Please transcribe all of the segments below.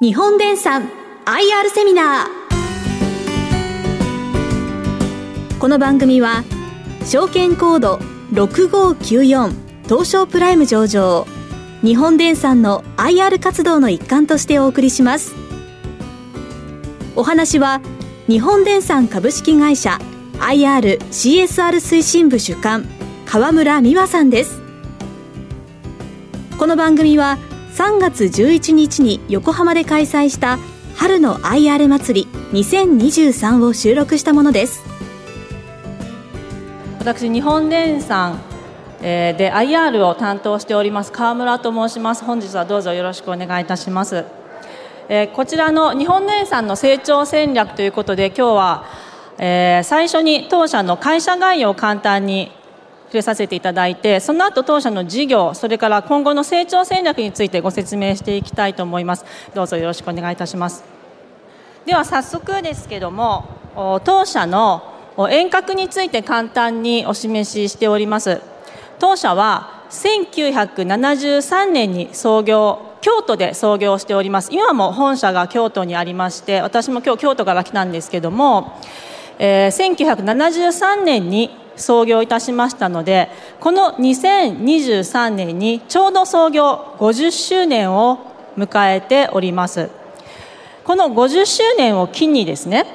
日本電産 IR セミナー。この番組は証券コード6594東証プライム上場日本電産の IR 活動の一環としてお送りします。お話は日本電産株式会社 IRCSR 推進部主幹川村美和さんです。この番組は3月11日に横浜で開催した春の IR 祭り2023を収録したものです。私日本電産で IR を担当しております川村と申します。本日はどうぞよろしくお願いいたします。こちらの日本電産の成長戦略ということで今日は最初に当社の会社概要を簡単に触れさせていただいてその後当社の事業それから今後の成長戦略についてご説明していきたいと思います。どうぞよろしくお願いいたします。では早速ですけども当社の遠隔について簡単にお示ししております。当社は1973年に創業京都で創業しております。今も本社が京都にありまして私も今日京都から来たんですけども、えー、1973年に創業いたしましたのでこの2023年にちょうど創業50周年を迎えております。この50周年を機にですね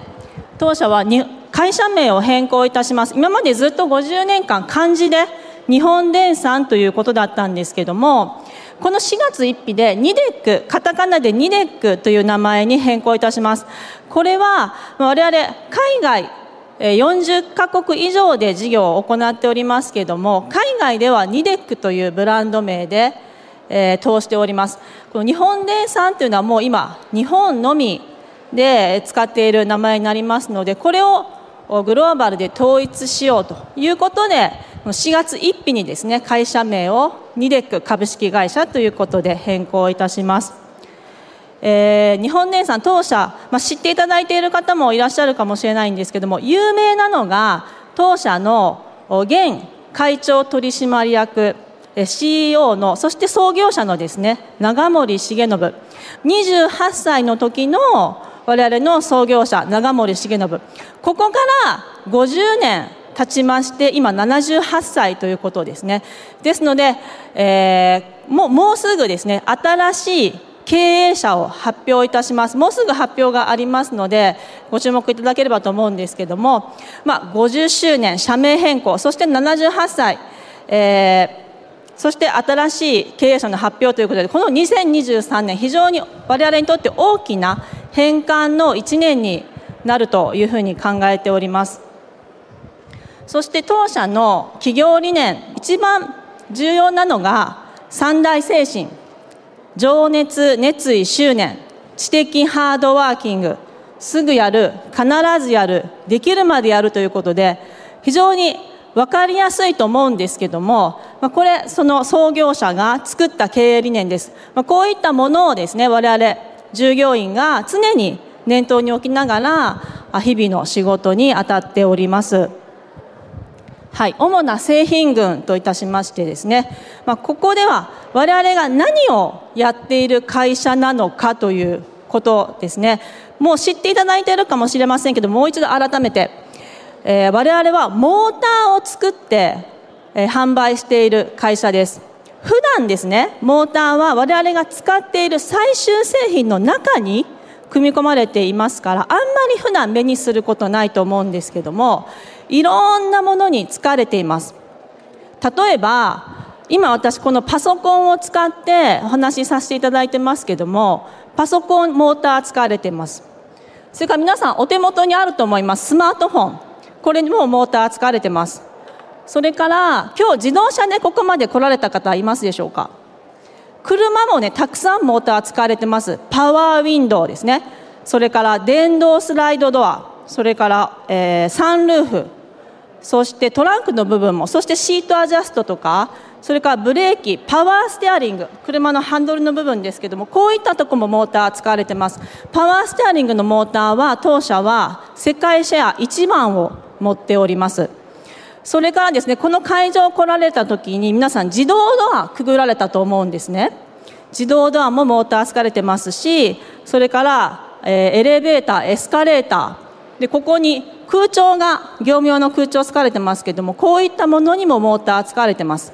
当社は会社名を変更いたします。今までずっと50年間漢字で日本電産ということだったんですけどもこの4月1日でニデックカタカナでニデックという名前に変更いたします。これは我々海外40カ国以上で事業を行っておりますけれども海外ではニデックというブランド名で、えー、通しております。この日本電産というのはもう今日本のみで使っている名前になりますのでこれをグローバルで統一しようということで4月1日にですね会社名をニデック株式会社ということで変更いたします。えー、日本電産当社、まあ、知っていただいている方もいらっしゃるかもしれないんですけども有名なのが当社の現会長取締役 CEO のそして創業者のですね長森重信。28歳の時の我々の創業者長森重信。ここから50年経ちまして今78歳ということですね。ですので、えー、もうもうすぐですね新しい経営者を発表いたします。もうすぐ発表がありますのでご注目いただければと思うんですけども、まあ、50周年社名変更そして78歳、えー、そして新しい経営者の発表ということでこの2023年非常に我々にとって大きな変換の1年になるというふうに考えております。そして当社の企業理念一番重要なのが三大精神。情熱熱意執念知的ハードワーキングすぐやる必ずやるできるまでやるということで非常に分かりやすいと思うんですけどもまこれその創業者が作った経営理念です。まこういったものをですね我々従業員が常に念頭に置きながら日々の仕事に当たっております。はい、主な製品群といたしましてですね、まあ、ここでは我々が何をやっている会社なのかということですね。もう知っていただいているかもしれませんけどもう一度改めて、えー、我々はモーターを作って、えー、販売している会社です。普段ですねモーターは我々が使っている最終製品の中に組み込まれていますからあんまり普段目にすることないと思うんですけどもいろんなものに使われています。例えば今私このパソコンを使ってお話しさせていただいてますけどもパソコンモーター使われてます。それから皆さんお手元にあると思います。スマートフォン。これにもモーター使われてます。それから今日自動車でここまで来られた方いますでしょうか。車もねたくさんモーター使われてます。パワーウィンドウですね。それから電動スライドドア。それから、えー、サンルーフ。そしてトランクの部分もそしてシートアジャストとかそれからブレーキパワーステアリング。車のハンドルの部分ですけどもこういったとこもモーター使われてます。パワーステアリングのモーターは当社は世界シェア1番を持っております。それからですねこの会場来られた時に皆さん自動ドアくぐられたと思うんですね。自動ドアもモーター使われてますしそれから、えー、エレベーターエスカレーターでここに空調が業務用の空調使われてますけどもこういったものにもモーター使われてます。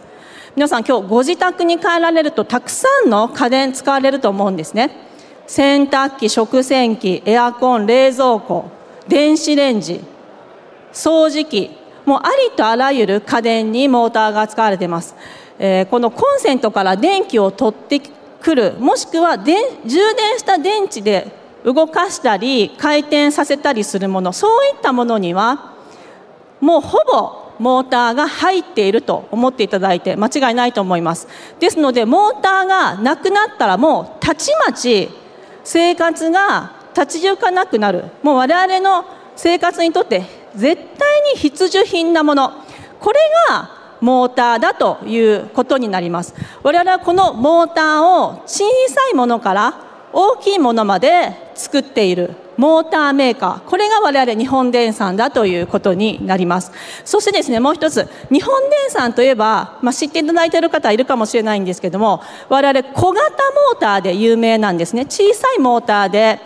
皆さん今日ご自宅に帰られるとたくさんの家電使われると思うんですね。洗濯機食洗機エアコン冷蔵庫電子レンジ掃除機もうありとあらゆる家電にモーターが使われてます、えー、このコンセントから電気を取ってくるもしくは充電した電池で動かしたり回転させたりするものそういったものにはもうほぼモーターが入っていると思っていただいて間違いないと思います。ですのでモーターがなくなったらもうたちまち生活が立ち行かなくなる。もう我々の生活にとって絶対に必需品なもの。これがモーターだということになります。我々はこのモーターを小さいものから大きいものまで作っているモーターメーカー。これが我々日本電産だということになります。そしてですねもう一つ日本電産といえば、まあ、知っていただいている方いるかもしれないんですけども我々小型モーターで有名なんですね。小さいモーターで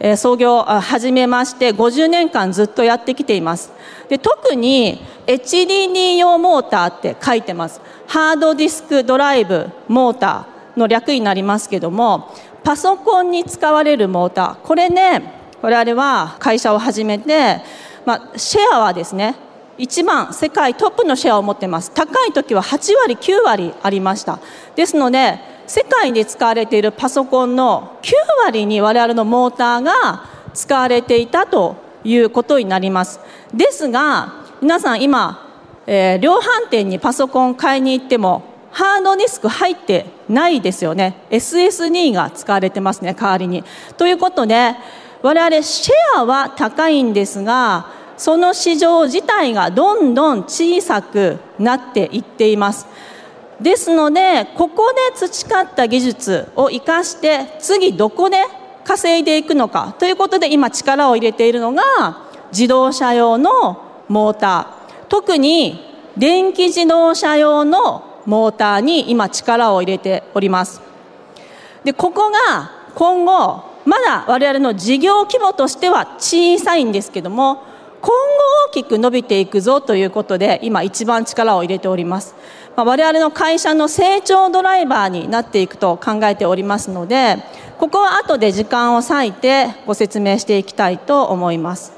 え創業始めまして50年間ずっとやってきています。で特に HDD 用モーターって書いてます。ハードディスクドライブモーターの略になりますけどもパソコンに使われるモーター。これね我々は会社を始めて、まあ、シェアはですね一番世界トップのシェアを持ってます。高い時は8割9割ありました。ですので世界で使われているパソコンの9割に我々のモーターが使われていたということになります。ですが皆さん今、えー、量販店にパソコン買いに行ってもハードディスク入ってないですよね。SSD が使われてますね代わりに。ということで我々シェアは高いんですがその市場自体がどんどん小さくなっていっています。ですのでここで培った技術を生かして次どこで稼いでいくのかということで今力を入れているのが自動車用のモーター。特に電気自動車用のモーターに今力を入れております。でここが今後まだ我々の事業規模としては小さいんですけども今後大きく伸びていくぞということで今一番力を入れております。まあ我々の会社の成長ドライバーになっていくと考えておりますのでここは後で時間を割いてご説明していきたいと思います。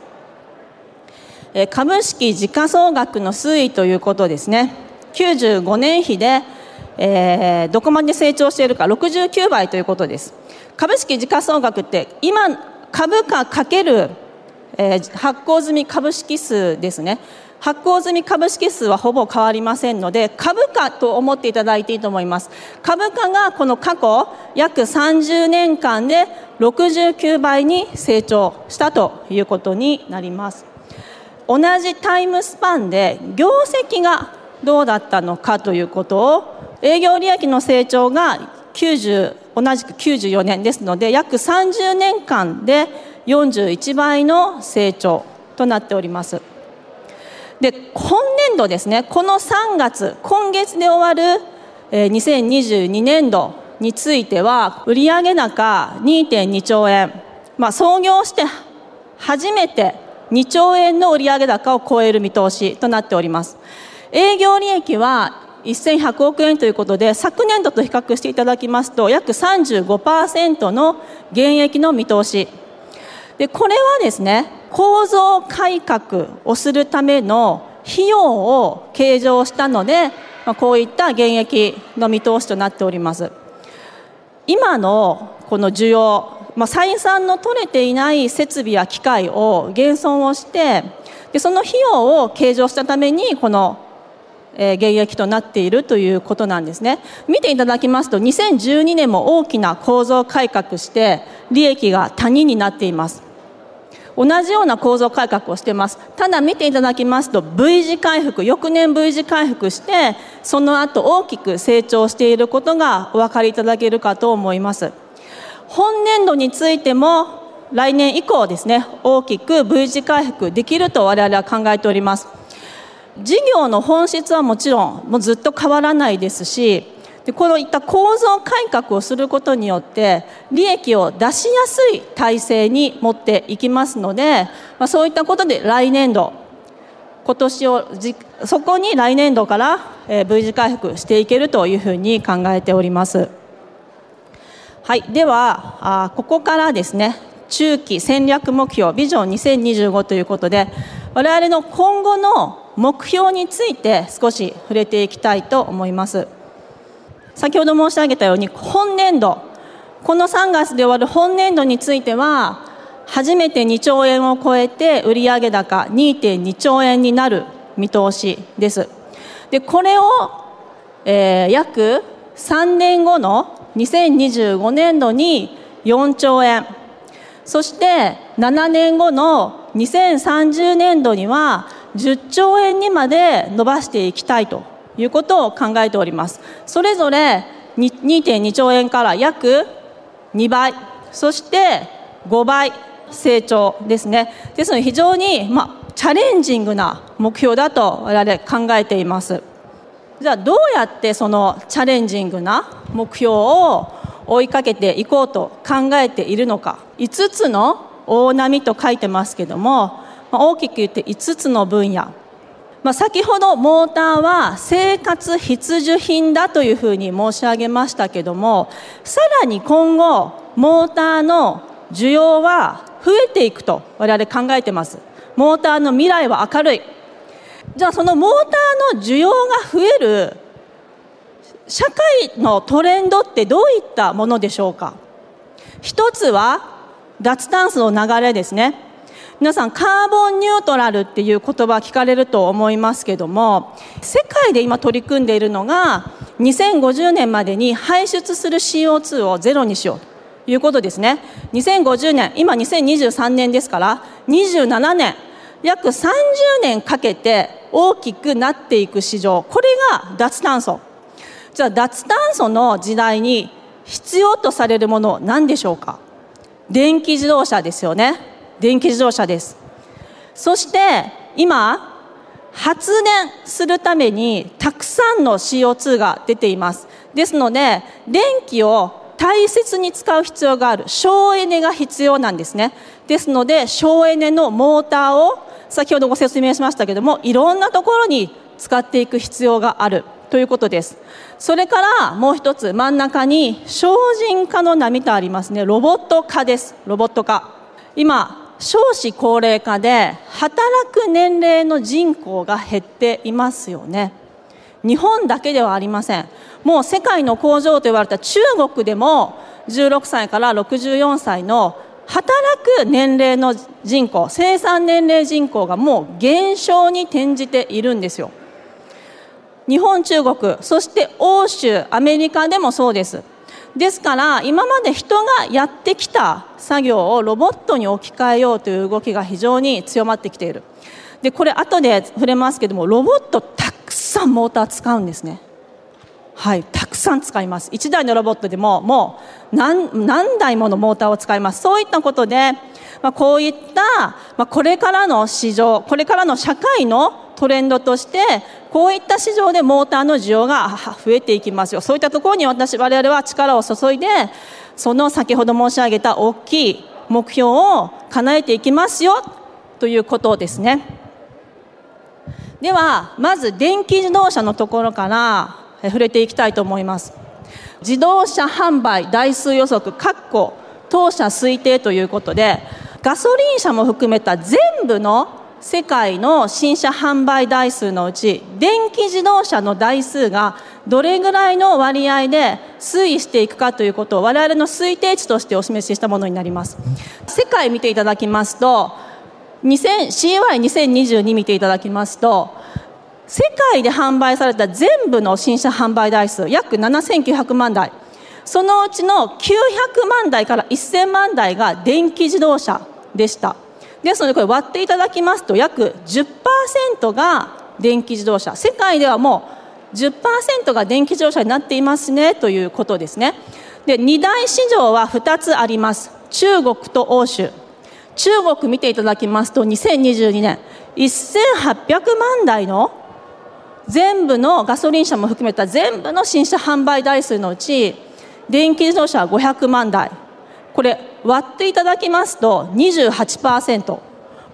株式時価総額の推移ということですね。95年比で、えー、どこまで成長しているか69倍ということです。株式時価総額って今株価かける、えー、発行済み株式数ですね。発行済み株式数はほぼ変わりませんので株価と思っていただいていいと思います。株価がこの過去約30年間で69倍に成長したということになります。同じタイムスパンで業績がどうだったのかということを営業利益の成長が90同じく94年ですので約30年間で41倍の成長となっております。で今年度ですねこの3月今月で終わる2022年度については売上高2.2兆円、まあ、創業して初めて2兆円の売上高を超える見通しとなっております。営業利益は1100億円ということで昨年度と比較していただきますと約35%の減益の見通し。でこれはですね構造改革をするための費用を計上したので、まあ、こういった減益の見通しとなっております。今のこの需要、まあ、採算の取れていない設備や機械を減損をしてでその費用を計上したためにこのえ減益となっているということなんですね。見ていただきますと2012年も大きな構造改革して利益が谷になっています。同じような構造改革をしています。ただ見ていただきますと V 字回復翌年 V 字回復してその後大きく成長していることがお分かりいただけるかと思います。本年度についても来年以降ですね大きく V 字回復できると我々は考えております。事業の本質はもちろんもうずっと変わらないですしでこのいった構造改革をすることによって利益を出しやすい体制に持っていきますので、まあ、そういったことで来年度今年をそこに来年度から V 字回復していけるというふうに考えております。はい、ではあここからですね中期戦略目標ビジョン2025ということで我々の今後の目標について少し触れていきたいと思います。先ほど申し上げたように本年度この3月で終わる本年度については初めて2兆円を超えて売上高2.2兆円になる見通しです。でこれを、えー、約3年後の2025年度に4兆円。そして7年後の2030年度には10兆円にまで伸ばしていきたいということを考えております。それぞれ2.2兆円から約2倍そして5倍成長ですね。ですので非常に、まあ、チャレンジングな目標だと我々考えています。じゃあどうやってそのチャレンジングな目標を追いかけていこうと考えているのか。5つの大波と書いてますけどもま大きく言って5つの分野。まあ、先ほどモーターは生活必需品だというふうに申し上げましたけどもさらに今後モーターの需要は増えていくと我々考えてます。モーターの未来は明るい。じゃあそのモーターの需要が増える社会のトレンドってどういったものでしょうか。一つは脱炭素の流れですね。皆さんカーボンニュートラルっていう言葉聞かれると思いますけども世界で今取り組んでいるのが2050年までに排出する CO2 をゼロにしようということですね。2050年今2023年ですから27年約30年かけて大きくなっていく市場。これが脱炭素。じゃあ脱炭素の時代に必要とされるもの何でしょうか？電気自動車ですよね。電気自動車です。そして今発電するためにたくさんの CO2 が出ています。ですので電気を大切に使う必要がある省エネが必要なんですね。ですので省エネのモーターを先ほどご説明しましたけどもいろんなところに使っていく必要がある。ということです。それからもう一つ真ん中に精進化の波とありますね。ロボット化です。ロボット化今少子高齢化で働く年齢の人口が減っていますよね。日本だけではありません。もう世界の工場と言われた中国でも16歳から64歳の働く年齢の人口生産年齢人口がもう減少に転じているんですよ。日本中国そして欧州アメリカでもそうです。ですから今まで人がやってきた作業をロボットに置き換えようという動きが非常に強まってきている。でこれ後で触れますけどもロボットたくさんモーター使うんですね。はいたくさん使います。1台のロボットでももう何何台ものモーターを使います。そういったことで、まあ、こういった、まあ、これからの市場これからの社会のトレンドとしてこういった市場でモーターの需要が 増えていきますよ。そういったところに私我々は力を注いでその先ほど申し上げた大きい目標を叶えていきますよということですね。ではまず電気自動車のところから触れていきたいと思います。自動車販売台数予測括弧当社推定ということでガソリン車も含めた全部の世界の新車販売台数のうち電気自動車の台数がどれぐらいの割合で推移していくかということを我々の推定値としてお示ししたものになります。世界見ていただきますと CY2022 見ていただきますと世界で販売された全部の新車販売台数約7900万台。そのうちの900万台から1000万台が電気自動車でした。ですのでこれ割っていただきますと約10%が電気自動車。世界ではもう10%が電気自動車になっていますねということですね。で2大市場は2つあります。中国と欧州。中国見ていただきますと2022年。1800万台の全部のガソリン車も含めた全部の新車販売台数のうち電気自動車は500万台。これ割っていただきますと28%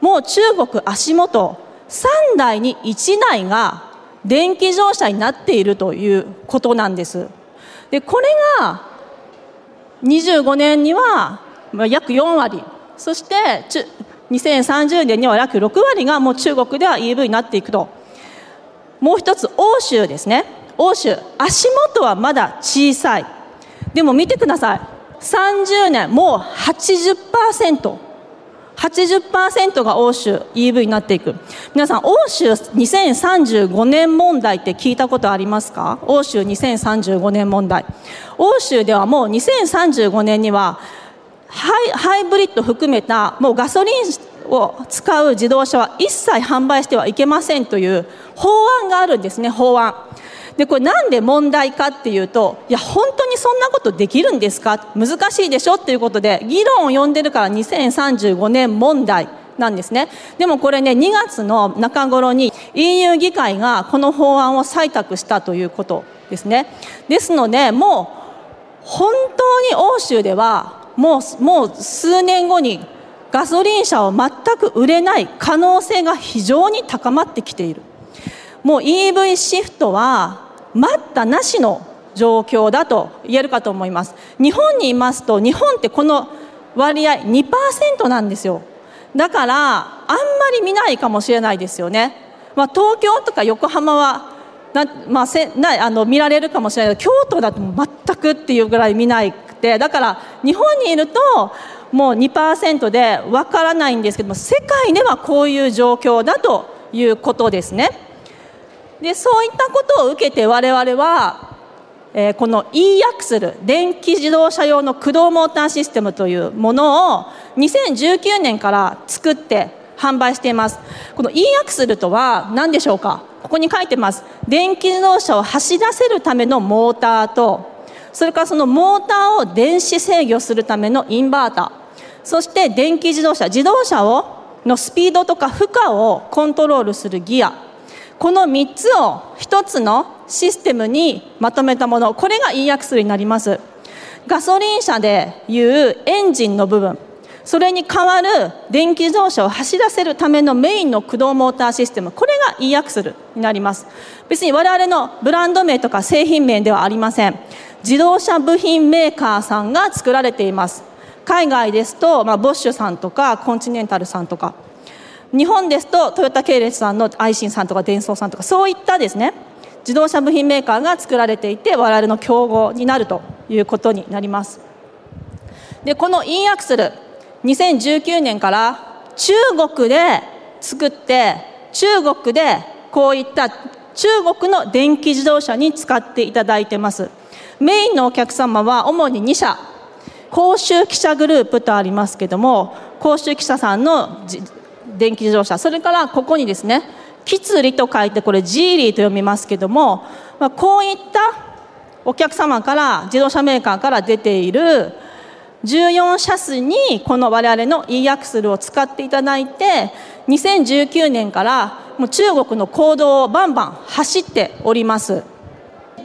もう中国足元3台に1台が電気自動車になっているということなんです。でこれが25年には約4割。そして2030年には約6割がもう中国では EV になっていくと。もう一つ欧州ですね。欧州。足元はまだ小さい。でも見てください。30年もう80% 80%が欧州 EV になっていく。皆さん欧州2035年問題って聞いたことありますか？欧州2035年問題欧州ではもう2035年にはハイハイブリッド含めたもうガソリンを使う自動車は一切販売してはいけませんという法案があるんですね法案。でこれなんで問題かっていうといや本当にそんなことできるんですか？難しいでしょっていうことで議論を呼んでるから2035年問題なんですね。でもこれね2月の中頃に EU 議会がこの法案を採択したということですね。ですのでもう本当に欧州ではもうもう数年後にガソリン車を全く売れない可能性が非常に高まってきている。もう EV シフトは待ったなしの状況だと言えるかと思います。日本にいますと日本ってこの割合2%なんですよ。だからあんまり見ないかもしれないですよね、まあ、東京とか横浜はな、まあ、せなあの見られるかもしれないけど京都だと全くっていうぐらい見なくてだから日本にいるともう2%でわからないんですけども世界ではこういう状況だということですね。でそういったことを受けて我々は、えー、この e アクスル電気自動車用の駆動モーターシステムというものを2019年から作って販売しています。この e アクスルとは何でしょうか？ここに書いてます。電気自動車を走らせるためのモーターとそれからそのモーターを電子制御するためのインバータそして電気自動車自動車をのスピードとか負荷をコントロールするギアこの3つを1つのシステムにまとめたものこれが e アクスルになります。ガソリン車でいうエンジンの部分。それに代わる電気自動車を走らせるためのメインの駆動モーターシステム。これが e アクスルになります。別に我々のブランド名とか製品名ではありません。自動車部品メーカーさんが作られています。海外ですと、まあ、ボッシュさんとかコンチネンタルさんとか。日本ですとトヨタ系列さんのアイシンさんとかデンソーさんとかそういったですね自動車部品メーカーが作られていて我々の競合になるということになります。でこの e アクスル2019年から中国で作って中国でこういった中国の電気自動車に使っていただいてます。メインのお客様は主に2社。甲州記者グループとありますけども甲州記者さんの電気自動車。それからここにですねキツリと書いてこれジーリーと読みますけども、まあ、こういったお客様から自動車メーカーから出ている14車種にこの我々の e アクスルを使っていただいて2019年からもう中国の行動をバンバン走っております。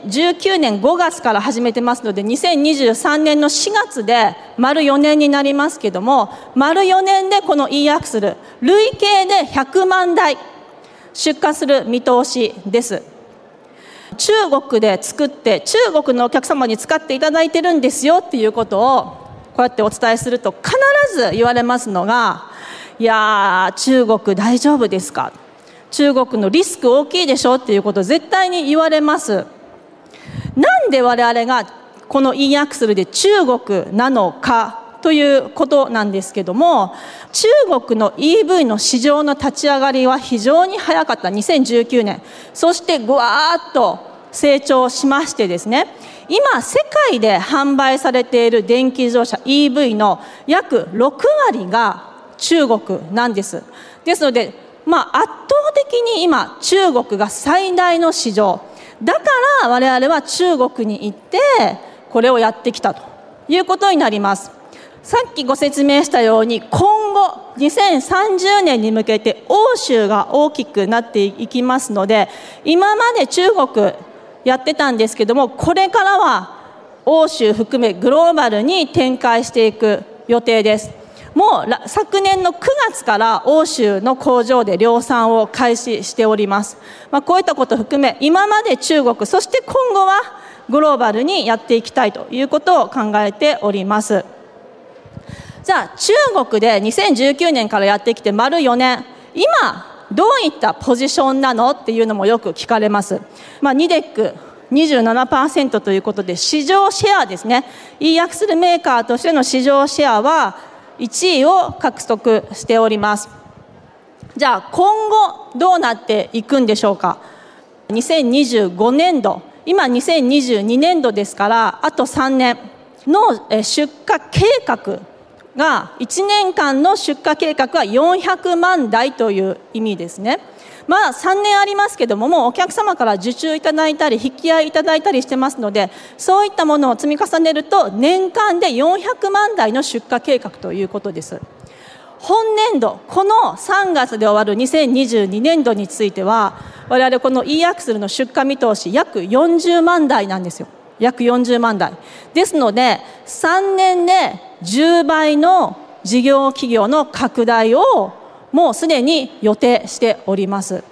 19年5月から始めてますので2023年の4月で丸4年になりますけども丸4年でこの e アクスル累計で100万台出荷する見通しです。中国で作って中国のお客様に使っていただいてるんですよっていうことをこうやってお伝えすると必ず言われますのがいやー中国大丈夫ですか？中国のリスク大きいでしょっていうことを絶対に言われます。なんで我々がこの e アクセルで中国なのかということなんですけども中国の EV の市場の立ち上がりは非常に早かった。2019年。そしてぐわーっと成長しましてですね。今世界で販売されている電気自動車 EV の約6割が中国なんです。ですので、まあ、圧倒的に今中国が最大の市場。だから我々は中国に行ってこれをやってきたということになります。さっきご説明したように今後2030年に向けて欧州が大きくなっていきますので今まで中国やってたんですけどもこれからは欧州含めグローバルに展開していく予定です。もう昨年の9月から欧州の工場で量産を開始しております、まあ、こういったこと含め今まで中国そして今後はグローバルにやっていきたいということを考えております。じゃあ中国で2019年からやってきて丸4年。今どういったポジションなのっていうのもよく聞かれます、まあ、ニデック27%ということで市場シェアですね。いい訳するメーカーとしての市場シェアは1位を獲得しております。じゃあ今後どうなっていくんでしょうか？2025年度。今2022年度ですからあと3年の出荷計画が1年間の出荷計画は400万台という意味ですね。まあ3年ありますけどももうお客様から受注いただいたり引き合いいただいたりしてますのでそういったものを積み重ねると年間で400万台の出荷計画ということです。本年度この3月で終わる2022年度については我々この e アクセルの出荷見通し約40万台なんですよ約40万台。ですので3年で10倍の事業企業の拡大をもうすでに予定しております。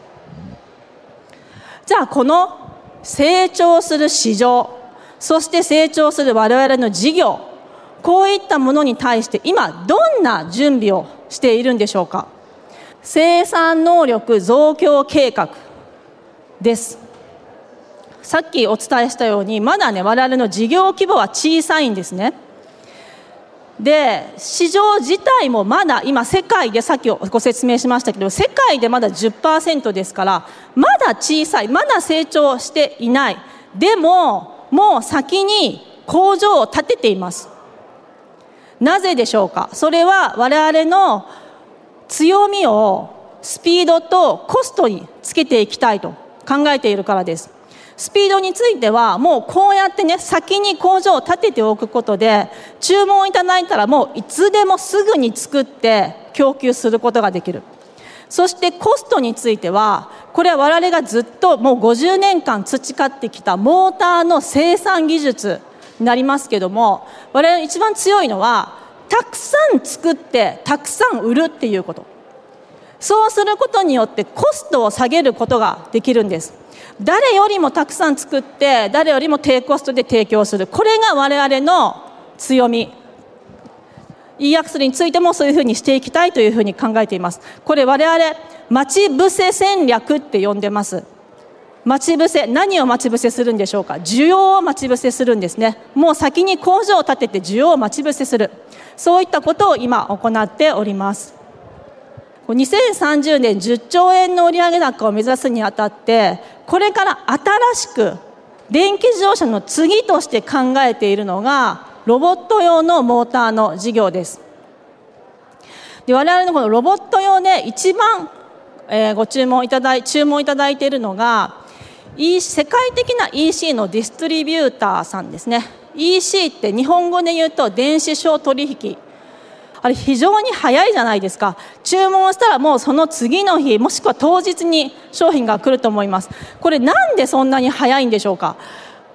じゃあこの成長する市場そして成長する我々の事業こういったものに対して今どんな準備をしているんでしょうか。生産能力増強計画です。さっきお伝えしたようにまだね我々の事業規模は小さいんですね。で市場自体もまだ今世界でさっきご説明しましたけど世界でまだ10%ですからまだ小さいまだ成長していない。でももう先に工場を建てています。なぜでしょうか？それは我々の強みをスピードとコストにつけていきたいと考えているからです。スピードについてはもうこうやってね先に工場を建てておくことで注文いただいたらもういつでもすぐに作って供給することができる。そしてコストについてはこれは我々がずっともう50年間培ってきたモーターの生産技術になりますけども我々一番強いのはたくさん作ってたくさん売るっていうこと。そうすることによってコストを下げることができるんです。誰よりもたくさん作って誰よりも低コストで提供する。これが我々の強み。e アクセルについてもそういうふうにしていきたいというふうに考えています。これ我々待ち伏せ戦略って呼んでます。待ち伏せ何を待ち伏せするんでしょうか？需要を待ち伏せするんですね。もう先に工場を建てて需要を待ち伏せする。そういったことを今行っております。2030年10兆円の売上高を目指すにあたってこれから新しく電気自動車の次として考えているのがロボット用のモーターの事業です。で我々のこのロボット用で一番、えー、ご注文いただい注文いただいているのが世界的な EC のディストリビューターさんですね。EC って日本語で言うと電子商取引あれ非常に早いじゃないですか。注文したらもうその次の日もしくは当日に商品が来ると思います。これなんでそんなに早いんでしょうか。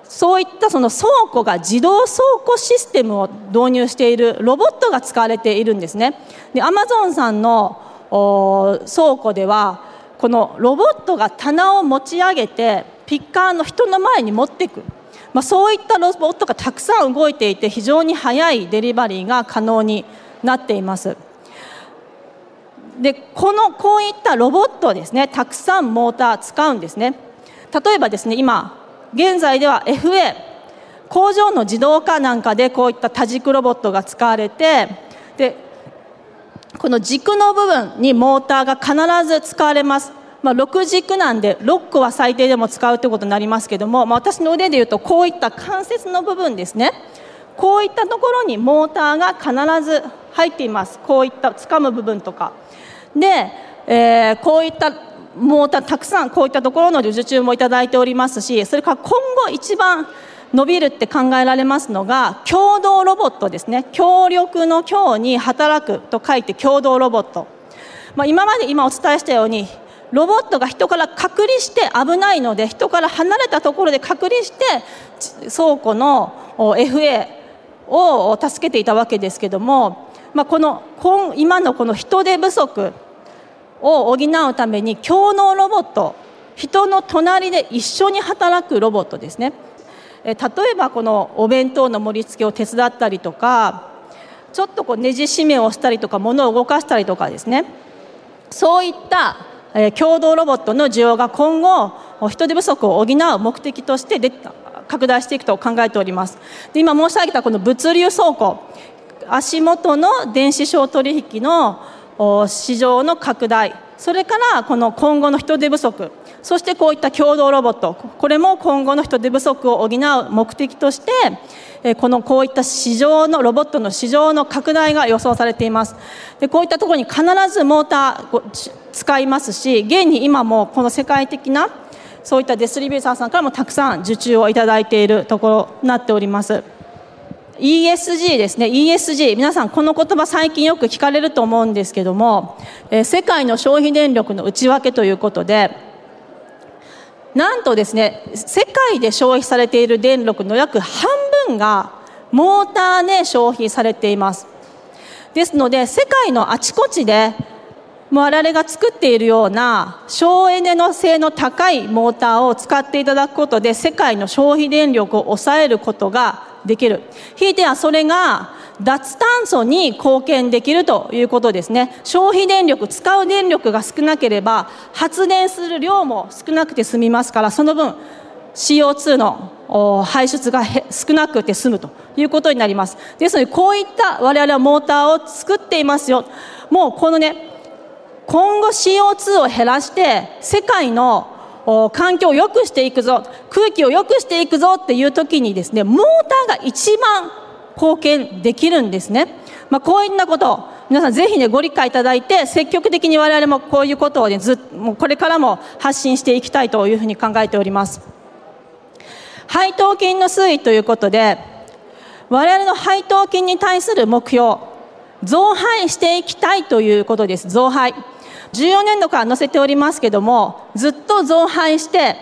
そういったその倉庫が自動倉庫システムを導入しているロボットが使われているんですね。でアマゾンさんの倉庫ではこのロボットが棚を持ち上げてピッカーの人の前に持っていく、まあ、そういったロボットがたくさん動いていて非常に速いデリバリーが可能になっています。でこのこういったロボットですねたくさんモーター使うんですね。例えばですね今現在では FA 工場の自動化なんかでこういった多軸ロボットが使われてでこの軸の部分にモーターが必ず使われます。まあ、6軸なんで6個は最低でも使うということになりますけども、まあ、私の腕でいうとこういった関節の部分ですね。こういったところにモーターが必ず入っています。こういった掴む部分とか。で、えー、こういったモーターたくさんこういったところの受注もいただいておりますしそれから今後一番伸びるって考えられますのが共同ロボットですね。協力の協に働くと書いて共同ロボット、まあ、今まで今お伝えしたようにロボットが人から隔離して危ないので人から離れたところで隔離して倉庫の FA を助けていたわけですけども、まあ、この今のこの人手不足を補うために共能ロボット人の隣で一緒に働くロボットですね。例えばこのお弁当の盛り付けを手伝ったりとかちょっとこうねじ締めをしたりとか物を動かしたりとかですね。そういった共同ロボットの需要が今後人手不足を補う目的としてで拡大していくと考えております。で今申し上げたこの物流倉庫足元の電子商取引の市場の拡大。それからこの今後の人手不足。そしてこういった共同ロボット。これも今後の人手不足を補う目的としてこのこういった市場のロボットの市場の拡大が予想されています。でこういったところに必ずモーターを使いますし現に今もこの世界的なそういったデスリビューサーさんからもたくさん受注をいただいているところになっております。ESG ですね。ESG 皆さんこの言葉最近よく聞かれると思うんですけども、え世界の消費電力の内訳ということでなんとですね世界で消費されている電力の約半分がモーターで消費されています。ですので世界のあちこちで我々が作っているような省エネの性の高いモーターを使っていただくことで世界の消費電力を抑えることができる。ひいてはそれが脱炭素に貢献できるということですね。消費電力使う電力が少なければ発電する量も少なくて済みますからその分 CO2 の排出が少なくて済むということになります。ですのでこういった我々はモーターを作っていますよ。もうこのね今後 CO2 を減らして世界の環境を良くしていくぞ空気を良くしていくぞっていう時にですねモーターが一番貢献できるんですね、まあ、こういったこと皆さんぜひねご理解いただいて積極的に我々もこういうことをねずもうこれからも発信していきたいというふうに考えております。配当金の推移ということで我々の配当金に対する目標増配していきたいということです。増配。14年度から載せておりますけどもずっと増配して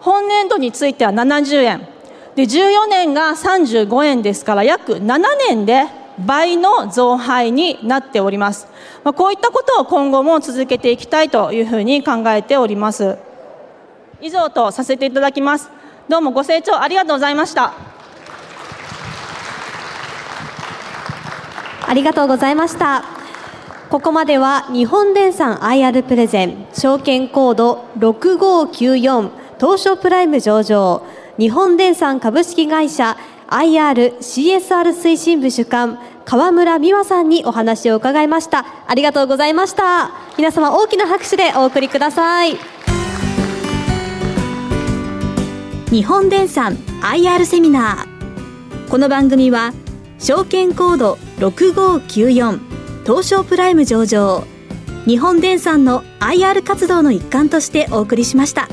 本年度については70円。で14年が35円ですから約7年で倍の増配になっております、まあ、こういったことを今後も続けていきたいというふうに考えております。以上とさせていただきます。どうもご清聴ありがとうございました。ありがとうございました。ここまでは日本電産 IR プレゼン証券コード6594東証プライム上場。日本電産株式会社 IRCSR 推進部主幹川村美和さんにお話を伺いました。ありがとうございました。皆様大きな拍手でお送りください。日本電産 IR セミナー。この番組は証券コード6594東証プライム上場日本電産の IR 活動の一環としてお送りしました。